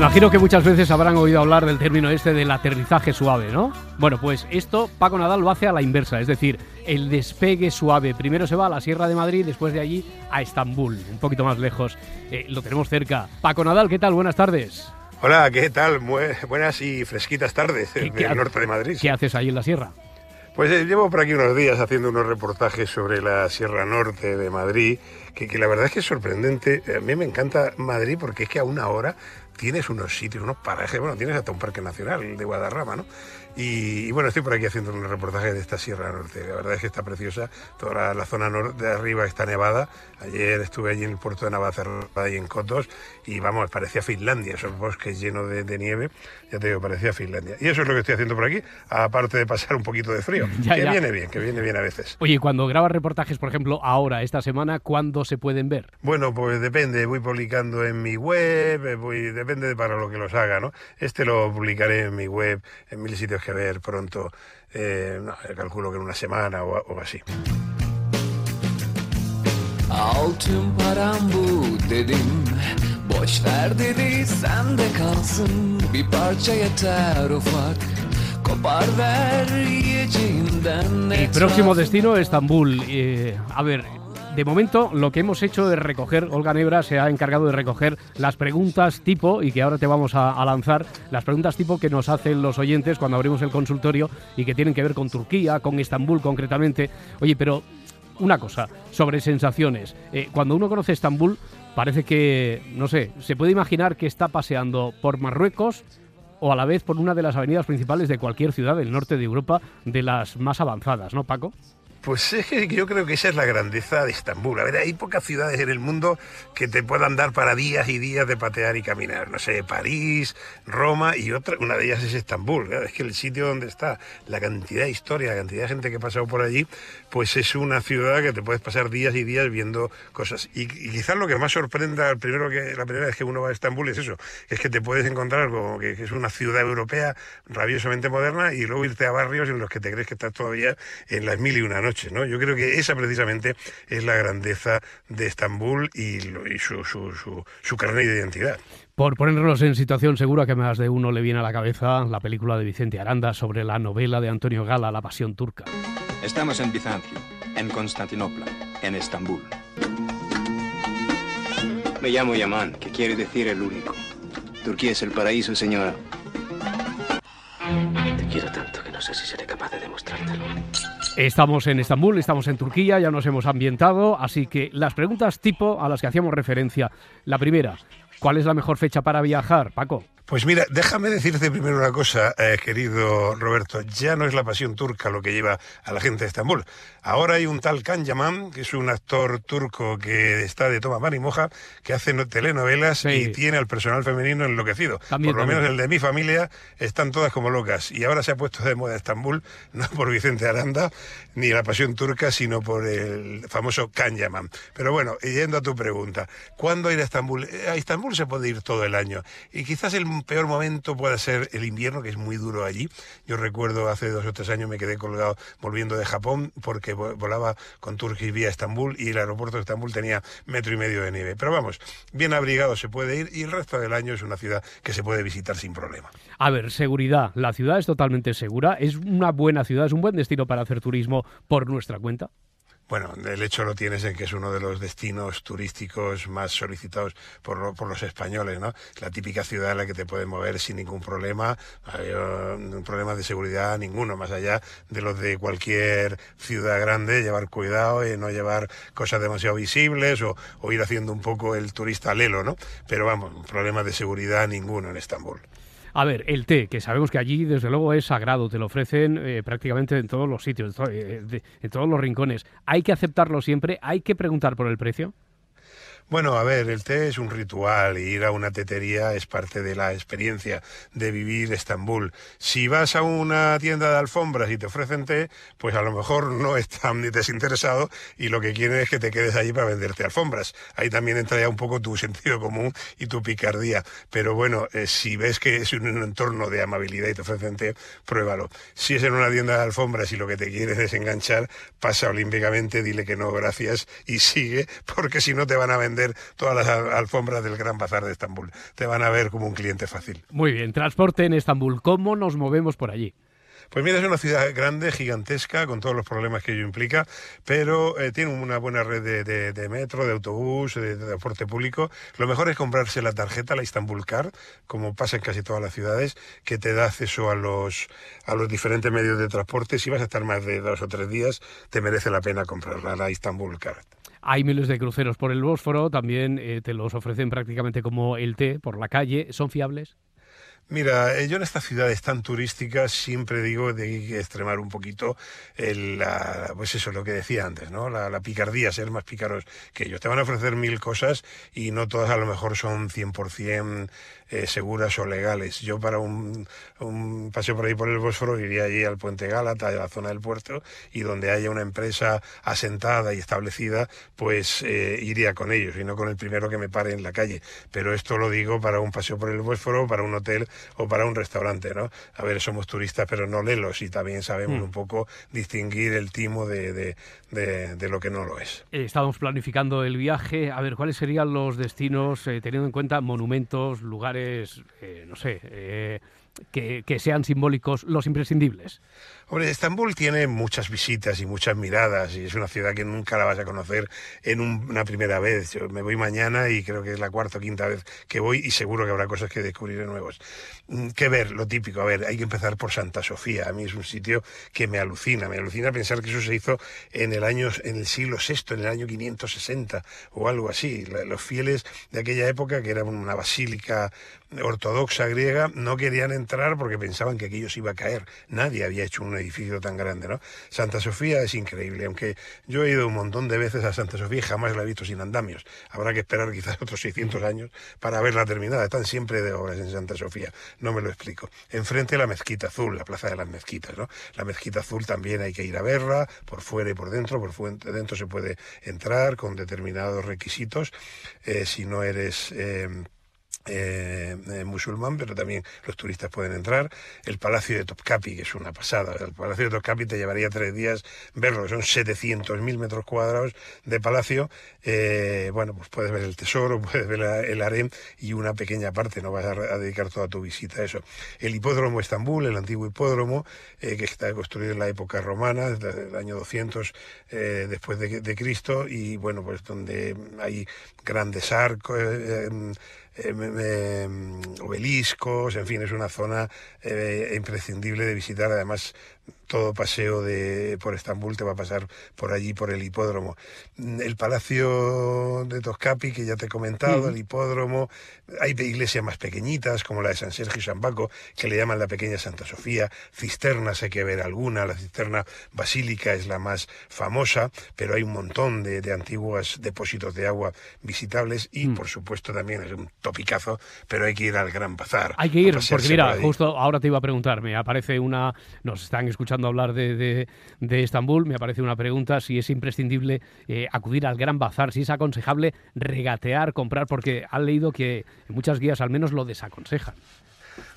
Imagino que muchas veces habrán oído hablar del término este del aterrizaje suave, ¿no? Bueno, pues esto Paco Nadal lo hace a la inversa, es decir, el despegue suave. Primero se va a la Sierra de Madrid, después de allí a Estambul, un poquito más lejos. Eh, lo tenemos cerca. Paco Nadal, ¿qué tal? Buenas tardes. Hola, ¿qué tal? Buenas y fresquitas tardes ¿Qué- del qué ha- norte de Madrid. ¿Qué haces ahí en la Sierra? Pues eh, llevo por aquí unos días haciendo unos reportajes sobre la Sierra Norte de Madrid, que, que la verdad es que es sorprendente. A mí me encanta Madrid porque es que a una hora tienes unos sitios, unos parajes, bueno, tienes hasta un parque nacional de Guadarrama, ¿no? Y, y bueno, estoy por aquí haciendo un reportaje de esta Sierra Norte. La verdad es que está preciosa. Toda la, la zona norte de arriba está nevada. Ayer estuve allí en el puerto de Navacerrada y en Cotos y vamos, parecía Finlandia, esos bosques llenos de, de nieve. Ya te digo, parecía Finlandia. Y eso es lo que estoy haciendo por aquí, aparte de pasar un poquito de frío. Ya, que ya. viene bien, que viene bien a veces. Oye, cuando grabas reportajes, por ejemplo, ahora, esta semana, ¿cuándo se pueden ver? Bueno, pues depende, voy publicando en mi web, eh, voy, depende de para lo que los haga, ¿no? Este lo publicaré en mi web, en mil sitios que ver pronto, eh, no, calculo que en una semana o, o así. Altın param bu dedim Boş ver dedi sende kalsın Bir parça yeter ufak Kopar ver yiyeceğinden El próximo destino, Estambul. Eh, a ver, de momento lo que hemos hecho es recoger, Olga Nebra se ha encargado de recoger las preguntas tipo, y que ahora te vamos a, lanzar, las preguntas tipo que nos hacen los oyentes cuando abrimos el consultorio y que tienen que ver con Turquía, con Estambul concretamente. Oye, pero una cosa, sobre sensaciones. Eh, cuando uno conoce Estambul, parece que, no sé, se puede imaginar que está paseando por Marruecos o a la vez por una de las avenidas principales de cualquier ciudad del norte de Europa, de las más avanzadas, ¿no, Paco? Pues es que yo creo que esa es la grandeza de Estambul. A ver, hay pocas ciudades en el mundo que te puedan dar para días y días de patear y caminar. No sé, París, Roma y otra, una de ellas es Estambul. Claro, es que el sitio donde está, la cantidad de historia, la cantidad de gente que ha pasado por allí, pues es una ciudad que te puedes pasar días y días viendo cosas. Y, quizás lo que más sorprenda primero que, la primera vez que uno va a Estambul es eso, es que te puedes encontrar como que, que es una ciudad europea rabiosamente moderna y luego irte a barrios en los que te crees que estás todavía en las mil y una noches, ¿no? Yo creo que esa precisamente es la grandeza de Estambul y, lo- y su, su, su, su carnet de identidad. Por ponernos en situación, seguro que más de uno le viene a la cabeza la película de Vicente Aranda sobre la novela de Antonio Gala, La Pasión Turca. Estamos en Bizancio, en Constantinopla, en Estambul. Me llamo Yaman, que quiere decir el único. Turquía es el paraíso, señora. Te quiero tanto que no sé si seré capaz de demostrártelo. Estamos en Estambul, estamos en Turquía, ya nos hemos ambientado, así que las preguntas tipo a las que hacíamos referencia. La primera, ¿cuál es la mejor fecha para viajar, Paco? Pues mira, déjame decirte primero una cosa, eh, querido Roberto. Ya no es la pasión turca lo que lleva a la gente de Estambul. Ahora hay un tal Can Yaman, que es un actor turco que está de toma mar y moja, que hace no- telenovelas Sí. y tiene al personal femenino enloquecido. También, por lo también. menos el de mi familia están todas como locas. Y ahora se ha puesto de moda Estambul, no por Vicente Aranda ni la pasión turca, sino por el famoso Can Yaman. Pero bueno, yendo a tu pregunta, ¿cuándo ir a Estambul? Eh, A Estambul se puede ir todo el año. Y quizás el peor momento pueda ser el invierno, que es muy duro allí. Yo recuerdo hace dos o tres años me quedé colgado volviendo de Japón porque vo- volaba con Turkish vía Estambul y el aeropuerto de Estambul tenía metro y medio de nieve. Pero vamos, bien abrigado se puede ir y el resto del año es una ciudad que se puede visitar sin problema. A ver, seguridad. La ciudad es totalmente segura, es una buena ciudad, es un buen destino para hacer turismo por nuestra cuenta. Bueno, el hecho lo tienes en que es uno de los destinos turísticos más solicitados por, lo- por los españoles, ¿no? La típica ciudad en la que te puedes mover sin ningún problema, eh, un problema de seguridad ninguno, más allá de los de cualquier ciudad grande, llevar cuidado y no llevar cosas demasiado visibles o, ir haciendo un poco el turista lelo, ¿no? Pero vamos, problema de seguridad ninguno en Estambul. A ver, el té, que sabemos que allí desde luego es sagrado, te lo ofrecen eh, prácticamente en todos los sitios, to- eh, en todos los rincones. ¿Hay que aceptarlo siempre? ¿Hay que preguntar por el precio? Bueno, a ver, el té es un ritual y ir a una tetería es parte de la experiencia de vivir Estambul. Si vas a una tienda de alfombras y te ofrecen té, pues a lo mejor no están ni desinteresado y lo que quieren es que te quedes allí para venderte alfombras. Ahí también entra ya un poco tu sentido común y tu picardía. Pero bueno, eh, si ves que es un entorno de amabilidad y te ofrecen té, pruébalo. Si es en una tienda de alfombras y lo que te quieres es enganchar, pasa olímpicamente, dile que no, gracias y sigue, porque si no te van a vender todas las al- alfombras del Gran Bazar de Estambul. Te van a ver como un cliente fácil. Muy bien, transporte en Estambul. ¿Cómo nos movemos por allí? Pues mira, es una ciudad grande, gigantesca, con todos los problemas que ello implica, pero eh, tiene una buena red de, de- de metro, de autobús, de, de transporte público. Lo mejor es comprarse la tarjeta, la Istanbul Card, como pasa en casi todas las ciudades, que te da acceso a los, a los diferentes medios de transporte. Si vas a estar más de dos o tres días, te merece la pena comprarla, la Istanbul Card. Hay miles de cruceros por el Bósforo, también eh, te los ofrecen prácticamente como el té por la calle. ¿Son fiables? Mira, eh, yo en estas ciudades tan turísticas siempre digo de hay que extremar un poquito la- pues eso, lo que decía antes, ¿no? La, la picardía, ser más pícaros que ellos. Te van a ofrecer mil cosas y no todas a lo mejor son 100% eh, seguras o legales. Yo para un, un paseo por ahí por el Bósforo iría allí al Puente Gálata, a la zona del puerto, y donde haya una empresa asentada y establecida, pues eh, iría con ellos y no con el primero que me pare en la calle. Pero esto lo digo para un paseo por el Bósforo, para un hotel o para un restaurante, ¿no? A ver, somos turistas, pero no lelos y también sabemos Mm. un poco distinguir el timo de, de, de- de lo que no lo es. Eh, Estábamos planificando el viaje. A ver, ¿cuáles serían los destinos, eh, teniendo en cuenta monumentos, lugares, eh, no sé, eh, que, que sean simbólicos, los imprescindibles? Hombre, Estambul tiene muchas visitas y muchas miradas y es una ciudad que nunca la vas a conocer en un- una primera vez. Yo me voy mañana y creo que es la cuarta o quinta vez que voy y seguro que habrá cosas que descubriré nuevos. Mm, ¿Qué ver? Lo típico. A ver, hay que empezar por Santa Sofía. A mí es un sitio que me alucina. Me alucina pensar que eso se hizo en el año, en el siglo VI, en el año 560 o algo así. Los fieles de aquella época, que era una basílica ortodoxa griega, no querían entrar porque pensaban que aquello se iba a caer. Nadie había hecho un edificio tan grande, ¿no? Santa Sofía es increíble, aunque yo he ido un montón de veces a Santa Sofía y jamás la he visto sin andamios. Habrá que esperar quizás otros 600 años para verla terminada. Están siempre de obras en Santa Sofía, no me lo explico. Enfrente la Mezquita Azul, la Plaza de las Mezquitas, ¿no? La Mezquita Azul también hay que ir a verla, por fuera y por dentro. Por fu- dentro se puede entrar con determinados requisitos. eh, si no eres... eh, eh, eh, musulmán, pero también los turistas pueden entrar. El Palacio de Topkapi, que es una pasada. El Palacio de Topkapi te llevaría tres días verlo, son 700.000 metros cuadrados de palacio. Eh, bueno, pues puedes ver el tesoro, puedes ver el harem y una pequeña parte, no vas a, dedicar toda tu visita a eso. El hipódromo Estambul, el antiguo hipódromo, que está construido en la época romana, desde el año 200 eh, después de, de Cristo, y bueno, pues donde hay grandes arcos. Eh, em, obeliscos, en fin, es una zona eh, imprescindible de visitar. Además, todo paseo de, por Estambul te va a pasar por allí, por el hipódromo. Mm, El Palacio de Toscapi, que ya te he comentado, Mm. el hipódromo, hay iglesias más pequeñitas, como la de San Sergio y San Baco, que le llaman la pequeña Santa Sofía. Cisternas hay que ver alguna, la cisterna basílica es la más famosa, pero hay un montón de, de antiguos depósitos de agua visitables y, Mm. por supuesto, también es un topicazo, pero hay que ir al Gran Bazar. Hay que ir, porque mira, por justo ahora te iba a preguntar, me aparece una, nos están escuchando hablar de, de, de Estambul, me aparece una pregunta si es imprescindible eh, acudir al Gran Bazar, si es aconsejable regatear, comprar, porque han leído que muchas guías al menos lo desaconsejan.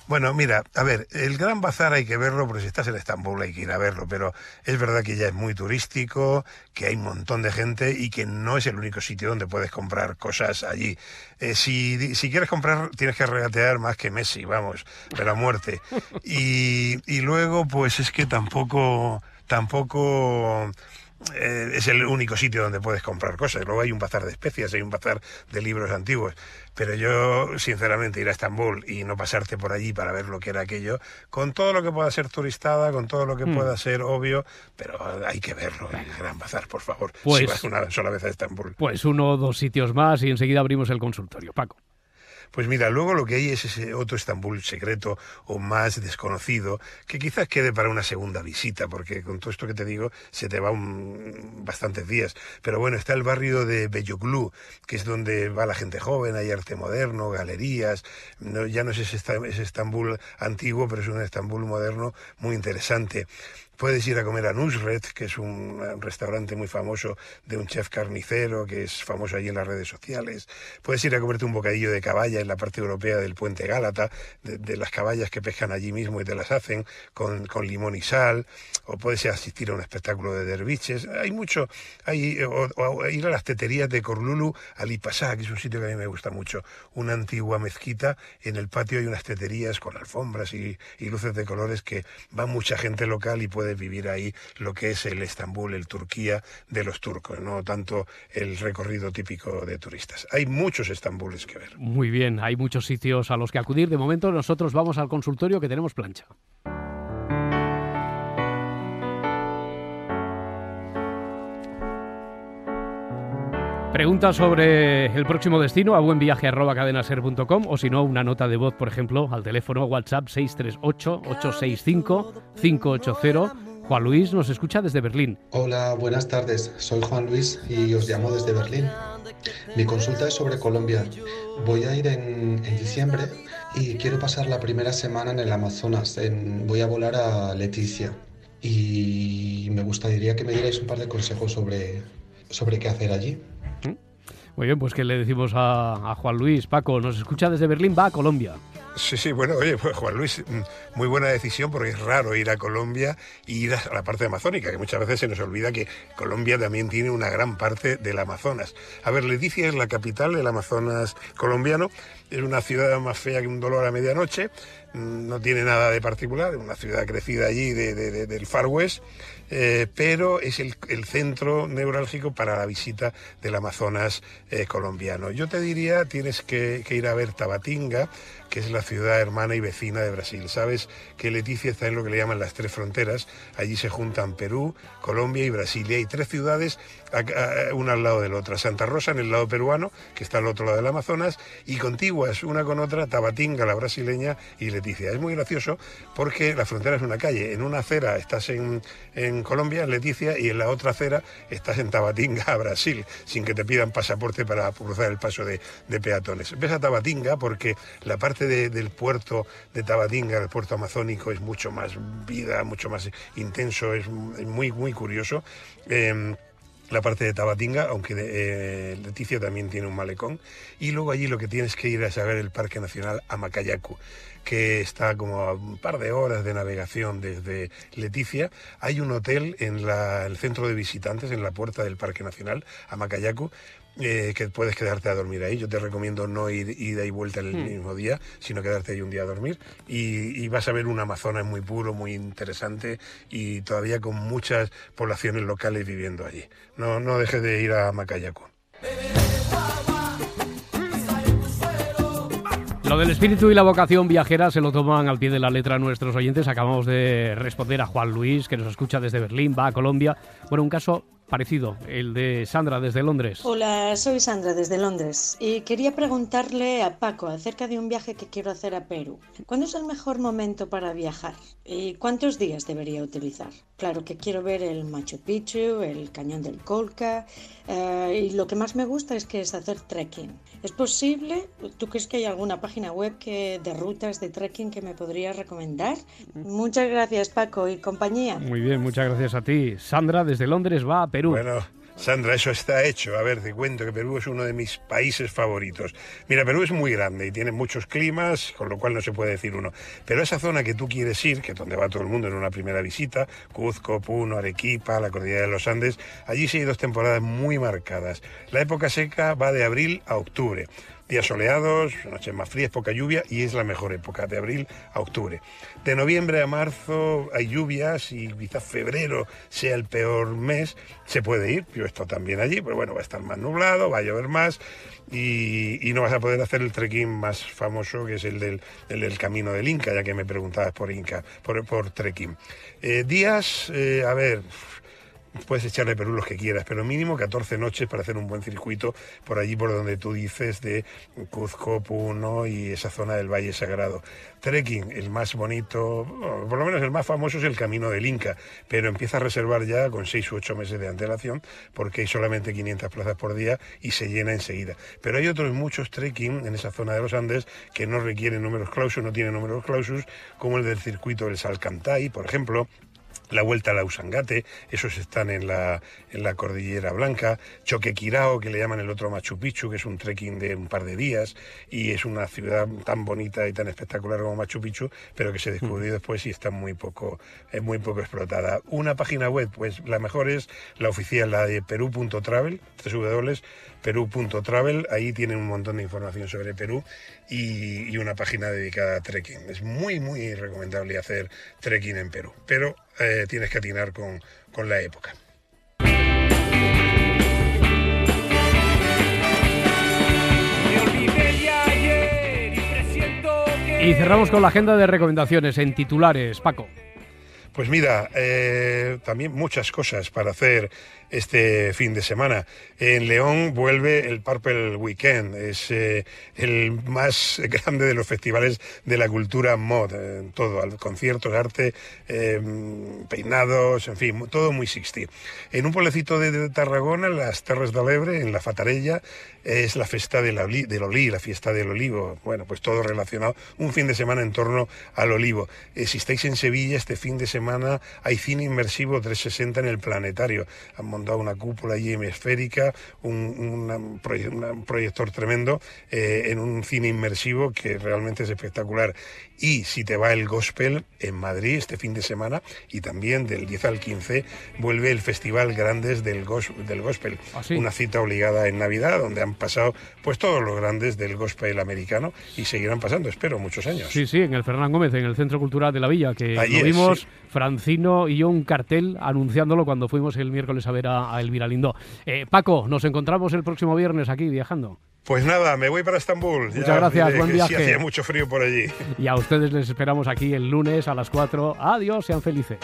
Bueno, mira, a ver, el Gran Bazar hay que verlo, porque si estás en Estambul hay que ir a verlo, pero es verdad que ya es muy turístico, que hay un montón de gente y que no es el único sitio donde puedes comprar cosas allí. Eh, si, si quieres comprar, tienes que regatear más que Messi, vamos, pero a muerte. Y, y luego, pues es que tampoco, tampoco eh, es el único sitio donde puedes comprar cosas. Luego hay un bazar de especias, hay un bazar de libros antiguos. Pero yo, sinceramente, ir a Estambul y no pasarte por allí para ver lo que era aquello, con todo lo que pueda ser turistada, con todo lo que Mm. pueda ser obvio, pero hay que verlo, el Gran Bazar, por favor. Pues- si vas una sola vez a Estambul. Pues uno o dos sitios más y enseguida abrimos el consultorio. Paco. Pues mira, luego lo que hay es ese otro Estambul secreto o más desconocido, que quizás quede para una segunda visita, porque con todo esto que te digo se te va bastantes días. Pero bueno, está el barrio de Beyoglu, que es donde va la gente joven, hay arte moderno, galerías, ya no es ese Estambul antiguo, pero es un Estambul moderno muy interesante. Puedes ir a comer a Nusret, que es un, un restaurante muy famoso de un chef carnicero que es famoso allí en las redes sociales. Puedes ir a comerte un bocadillo de caballa en la parte europea del puente Gálata, de, las caballas que pescan allí mismo y te las hacen con, con limón y sal. O puedes asistir a un espectáculo de derviches. Hay mucho. Hay, o, o ir a las teterías de Corlulu Alipasá, que es un sitio que a mí me gusta mucho. Una antigua mezquita. En el patio hay unas teterías con alfombras y, y luces de colores que va mucha gente local y puedes vivir ahí lo que es el Estambul, el Turquía de los turcos, no tanto el recorrido típico de turistas. Hay muchos Estambules que ver. Muy bien, hay muchos sitios a los que acudir. De momento nosotros vamos al consultorio que tenemos plancha. Pregunta sobre el próximo destino a buenviaje@cadenaser.com o si no una nota de voz, por ejemplo, al teléfono WhatsApp 638 865 580. Juan Luis nos escucha desde Berlín. Hola, buenas tardes. Soy Juan Luis y os llamo desde Berlín. Mi consulta es sobre Colombia. Voy a ir en, diciembre y quiero pasar la primera semana en el Amazonas. Voy a volar a Leticia y me gustaría que me dierais un par de consejos sobre, sobre qué hacer allí. Muy bien, pues que le decimos a, a Juan Luis, Paco, nos escucha desde Berlín, va a Colombia. Sí, sí, bueno, oye, pues Juan Luis, mm, muy buena decisión porque es raro ir a Colombia y ir a la parte amazónica, que muchas veces se nos olvida que Colombia también tiene una gran parte del Amazonas. A ver, Leticia es la capital del Amazonas colombiano, es una ciudad más fea que un dolor a medianoche, mm, no tiene nada de particular, una ciudad crecida allí de- de- de- del Far West, eh, pero es el, centro neurálgico para la visita del Amazonas eh, colombiano. Yo te diría, tienes que, ir a ver Tabatinga, que es la ciudad hermana y vecina de Brasil. Sabes que Leticia está en lo que le llaman las tres fronteras. Allí se juntan Perú, Colombia y Brasil. Y hay tres ciudades, una al lado de la otra. Santa Rosa en el lado peruano, que está al otro lado del Amazonas, y contiguas una con otra, Tabatinga, la brasileña, y Leticia. Es muy gracioso porque la frontera es una calle. En una acera estás en, en Colombia, Leticia, y en la otra acera estás en Tabatinga, Brasil, sin que te pidan pasaporte para cruzar el paso de, de peatones. Ves a Tabatinga porque la parte de- del puerto de Tabatinga, el puerto amazónico, es mucho más vida, mucho más intenso, es muy, muy curioso. Em, la parte de Tabatinga, aunque eh, Leticia también tiene un malecón. Y luego allí lo que tienes que ir es a ver el Parque Nacional Amacayacu, que está como a un par de horas de navegación desde Leticia. Hay un hotel en el centro de visitantes, en la puerta del Parque Nacional Amacayacu, eh, que puedes quedarte a dormir ahí. Yo te recomiendo no ir ida y vuelta en el Hmm. mismo día, sino quedarte ahí un día a dormir. Y, y vas a ver un Amazonas muy puro, muy interesante y todavía con muchas poblaciones locales viviendo allí. No, no dejes de ir a Macayacu. Lo del espíritu y la vocación viajera se lo toman al pie de la letra nuestros oyentes. Acabamos de responder a Juan Luis, que nos escucha desde Berlín, va a Colombia. Bueno, un caso parecido, el de Sandra desde Londres. Hola, soy Sandra desde Londres y quería preguntarle a Paco acerca de un viaje que quiero hacer a Perú. ¿Cuándo es el mejor momento para viajar y cuántos días debería utilizar? Claro que quiero ver el Machu Picchu, el Cañón del Colca eh, y lo que más me gusta es que es hacer trekking. ¿Es posible? ¿Tú crees que hay alguna página web que, de rutas de trekking que me podrías recomendar? Muchas gracias Paco y compañía. Muy bien, muchas gracias a ti. Sandra desde Londres va a Perú. Bueno, Sandra, eso está hecho. A ver, te cuento que Perú es uno de mis países favoritos. Mira, Perú es muy grande y tiene muchos climas, con lo cual no se puede decir uno. Pero esa zona que tú quieres ir, que es donde va todo el mundo en una primera visita, Cuzco, Puno, Arequipa, la cordillera de los Andes, allí sí hay dos temporadas muy marcadas. La época seca va de abril a octubre. Días soleados, noches más frías, poca lluvia y es la mejor época, de abril a octubre. De noviembre a marzo hay lluvias y quizás febrero sea el peor mes. Se puede ir, yo he también allí, pero bueno, va a estar más nublado, va a llover más y, no vas a poder hacer el trekking más famoso que es el del, el del camino del Inca, ya que me preguntabas por Inca, por, por trekking. Eh, días, eh, a ver, puedes echarle Perú los que quieras, pero mínimo 14 noches para hacer un buen circuito por allí por donde tú dices de Cuzco, Puno y esa zona del Valle Sagrado. Trekking, el más bonito, por lo menos el más famoso es el Camino del Inca, pero empieza a reservar ya con 6 u 8 meses de antelación porque hay solamente 500 plazas por día y se llena enseguida. Pero hay otros muchos trekking en esa zona de los Andes que no requieren números clausus, no tienen números clausus, como el del circuito del Salcantay, por ejemplo, la Vuelta a la Usangate, esos están en la, en la Cordillera Blanca, Choquequirao, que le llaman el otro Machu Picchu, que es un trekking de un par de días, y es una ciudad tan bonita y tan espectacular como Machu Picchu, pero que se descubrió después y está muy poco, es muy poco explotada. Una página web, pues la mejor es la oficial, la de perú.travel, www.perú.travel, ahí tienen un montón de información sobre Perú y, y una página dedicada a trekking. Es muy, muy recomendable hacer trekking en Perú, pero eh, tienes que atinar con, con la época. Y cerramos con la agenda de recomendaciones en titulares. Paco. Pues mira, eh, también muchas cosas para hacer este fin de semana. En León vuelve el Purple Weekend, es eh, el más grande de los festivales de la cultura mod, eh, todo, conciertos, arte, eh, peinados, en fin, todo muy 60. En un pueblecito de, de Tarragona, las Terres de Lebre, en la Fatarella, es la fiesta del, del olí, la fiesta del olivo. Bueno, pues todo relacionado, un fin de semana en torno al olivo. Si estáis en Sevilla, este fin de semana hay cine inmersivo 360 en el planetario. Han montado una cúpula allí hemisférica, un, una- proyector tremendo eh, en un cine inmersivo que realmente es espectacular. Y si te va el gospel en Madrid este fin de semana y también del 10 al 15 vuelve el Festival Grandes del, gos- del Gospel, sí? una cita obligada en Navidad donde han pasado pues todos los grandes del gospel americano y seguirán pasando, espero, muchos años. Sí, sí, en el Fernán Gómez, en el Centro Cultural de la Villa, que lo es, vimos sí. Francino y yo un cartel anunciándolo cuando fuimos el miércoles a ver a, a Elvira Lindó. Eh, Paco, nos encontramos el próximo viernes aquí viajando. Pues nada, me voy para Estambul. Muchas Ya gracias, buen sí viaje. hacía mucho frío por allí. Y a ustedes les esperamos aquí el lunes a las 4. Adiós, sean felices.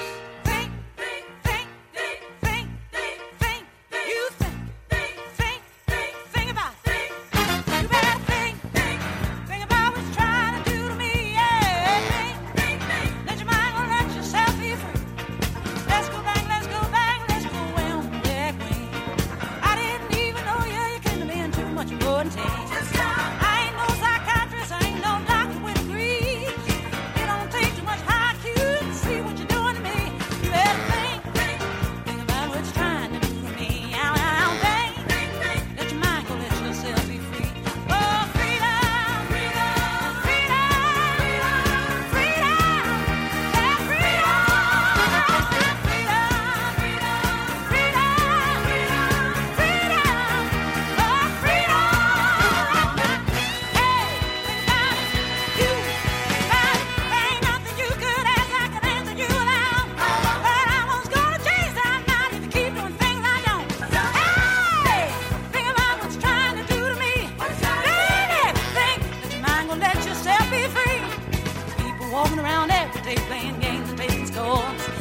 they playing games, playing scores.